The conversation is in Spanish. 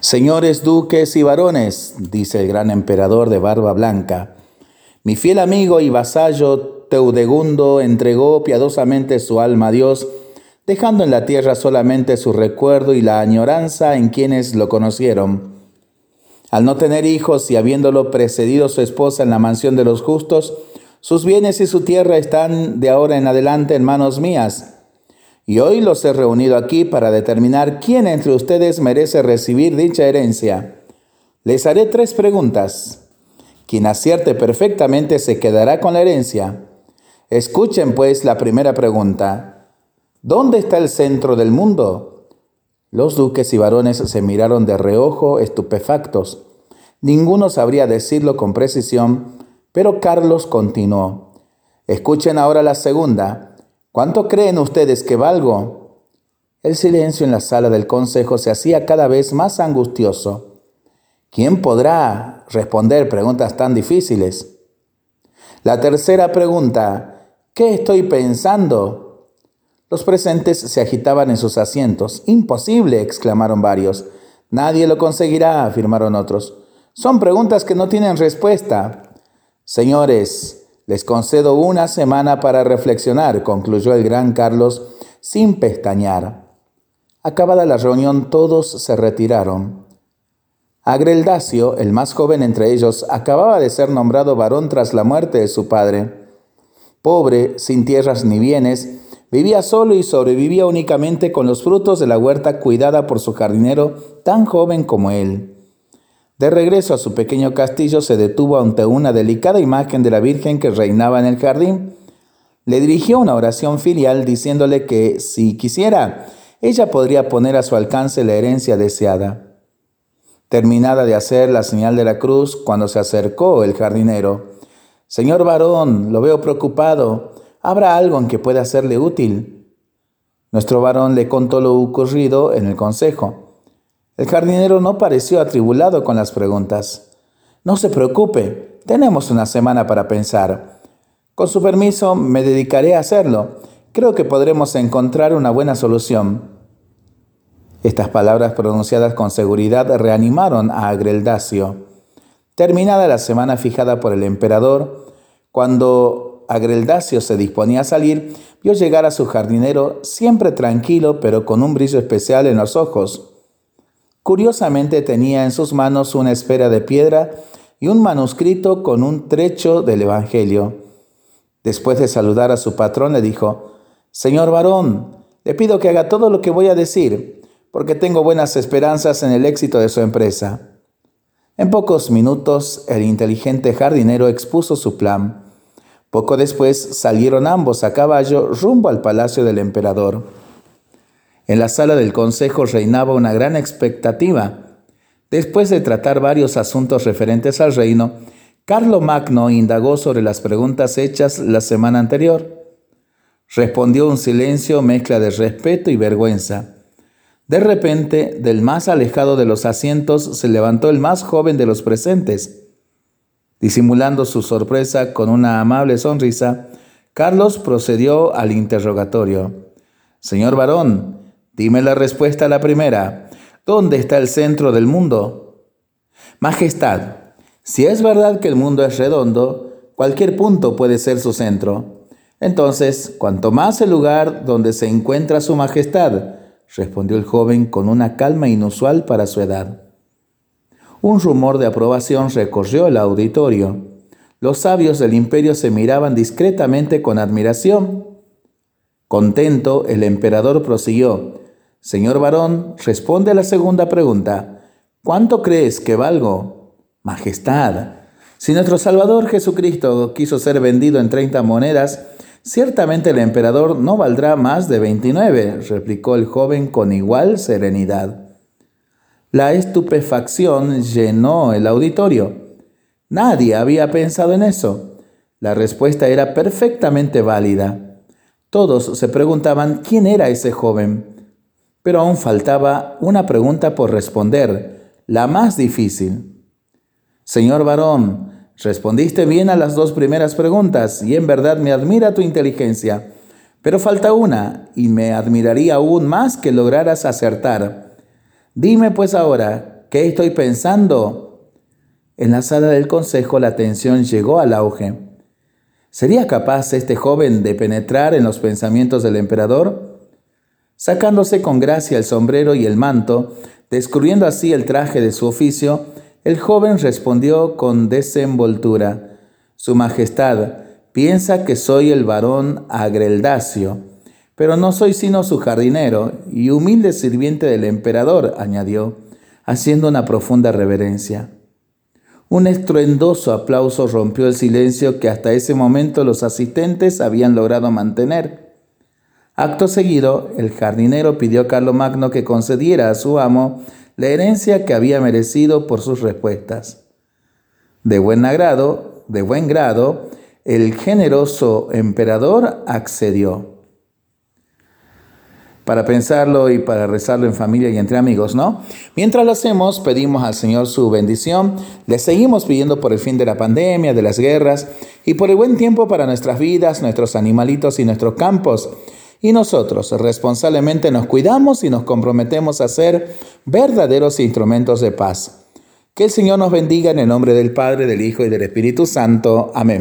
Señores duques y varones, dice el gran emperador de barba blanca, mi fiel amigo y vasallo Teudegundo entregó piadosamente su alma a Dios, dejando en la tierra solamente su recuerdo y la añoranza en quienes lo conocieron. Al no tener hijos y habiéndolo precedido su esposa en la mansión de los justos, sus bienes y su tierra están de ahora en adelante en manos mías y hoy los he reunido aquí para determinar quién entre ustedes merece recibir dicha herencia. Les haré tres preguntas. Quien acierte perfectamente se quedará con la herencia. Escuchen pues la primera pregunta. ¿Dónde está el centro del mundo? Los duques y varones se miraron de reojo, estupefactos. Ninguno sabría decirlo con precisión, pero Carlos continuó. Escuchen ahora la segunda. ¿Cuánto creen ustedes que valgo? El silencio en la sala del consejo se hacía cada vez más angustioso. ¿Quién podrá responder preguntas tan difíciles? La tercera pregunta, ¿qué estoy pensando? Los presentes se agitaban en sus asientos. Imposible, exclamaron varios. Nadie lo conseguirá, afirmaron otros. Son preguntas que no tienen respuesta. Señores, les concedo una semana para reflexionar, concluyó el gran Carlos sin pestañear. Acabada la reunión, todos se retiraron. Agreldacio, el más joven entre ellos, acababa de ser nombrado varón tras la muerte de su padre. Pobre, sin tierras ni bienes, vivía solo y sobrevivía únicamente con los frutos de la huerta cuidada por su jardinero tan joven como él. De regreso a su pequeño castillo se detuvo ante una delicada imagen de la Virgen que reinaba en el jardín. Le dirigió una oración filial diciéndole que, si quisiera, ella podría poner a su alcance la herencia deseada. Terminada de hacer la señal de la cruz, cuando se acercó el jardinero, Señor varón, lo veo preocupado. ¿Habrá algo en que pueda serle útil? Nuestro varón le contó lo ocurrido en el consejo. El jardinero no pareció atribulado con las preguntas. No se preocupe, tenemos una semana para pensar. Con su permiso, me dedicaré a hacerlo. Creo que podremos encontrar una buena solución. Estas palabras pronunciadas con seguridad reanimaron a Agreldacio. Terminada la semana fijada por el emperador, cuando Agreldacio se disponía a salir, vio llegar a su jardinero siempre tranquilo pero con un brillo especial en los ojos. Curiosamente tenía en sus manos una esfera de piedra y un manuscrito con un trecho del Evangelio. Después de saludar a su patrón, le dijo, Señor varón, le pido que haga todo lo que voy a decir, porque tengo buenas esperanzas en el éxito de su empresa. En pocos minutos, el inteligente jardinero expuso su plan. Poco después salieron ambos a caballo rumbo al palacio del emperador. En la sala del consejo reinaba una gran expectativa. Después de tratar varios asuntos referentes al reino, Carlo Magno indagó sobre las preguntas hechas la semana anterior. Respondió un silencio mezcla de respeto y vergüenza. De repente, del más alejado de los asientos se levantó el más joven de los presentes. Disimulando su sorpresa con una amable sonrisa, Carlos procedió al interrogatorio. Señor varón, Dime la respuesta a la primera. ¿Dónde está el centro del mundo? Majestad, si es verdad que el mundo es redondo, cualquier punto puede ser su centro. Entonces, cuanto más el lugar donde se encuentra su Majestad, respondió el joven con una calma inusual para su edad. Un rumor de aprobación recorrió el auditorio. Los sabios del imperio se miraban discretamente con admiración. Contento, el emperador prosiguió, Señor varón, responde a la segunda pregunta. ¿Cuánto crees que valgo? Majestad, si nuestro Salvador Jesucristo quiso ser vendido en treinta monedas, ciertamente el emperador no valdrá más de veintinueve, replicó el joven con igual serenidad. La estupefacción llenó el auditorio. Nadie había pensado en eso. La respuesta era perfectamente válida. Todos se preguntaban quién era ese joven. Pero aún faltaba una pregunta por responder, la más difícil. Señor varón, respondiste bien a las dos primeras preguntas y en verdad me admira tu inteligencia. Pero falta una y me admiraría aún más que lograras acertar. Dime pues ahora, ¿Qué estoy pensando? En la sala del consejo la tensión llegó al auge. ¿Sería capaz este joven de penetrar en los pensamientos del emperador? Sacándose con gracia el sombrero y el manto, descubriendo así el traje de su oficio, el joven respondió con desenvoltura, Su Majestad, piensa que soy el varón Agreldacio, pero no soy sino su jardinero y humilde sirviente del emperador, añadió, haciendo una profunda reverencia. Un estruendoso aplauso rompió el silencio que hasta ese momento los asistentes habían logrado mantener. Acto seguido, el jardinero pidió a Carlomagno que concediera a su amo la herencia que había merecido por sus respuestas. De buen agrado, de buen grado, el generoso emperador accedió para pensarlo y para rezarlo en familia y entre amigos, ¿no? Mientras lo hacemos, pedimos al Señor su bendición, le seguimos pidiendo por el fin de la pandemia, de las guerras y por el buen tiempo para nuestras vidas, nuestros animalitos y nuestros campos. Y nosotros responsablemente nos cuidamos y nos comprometemos a ser verdaderos instrumentos de paz. Que el Señor nos bendiga en el nombre del Padre, del Hijo y del Espíritu Santo. Amén.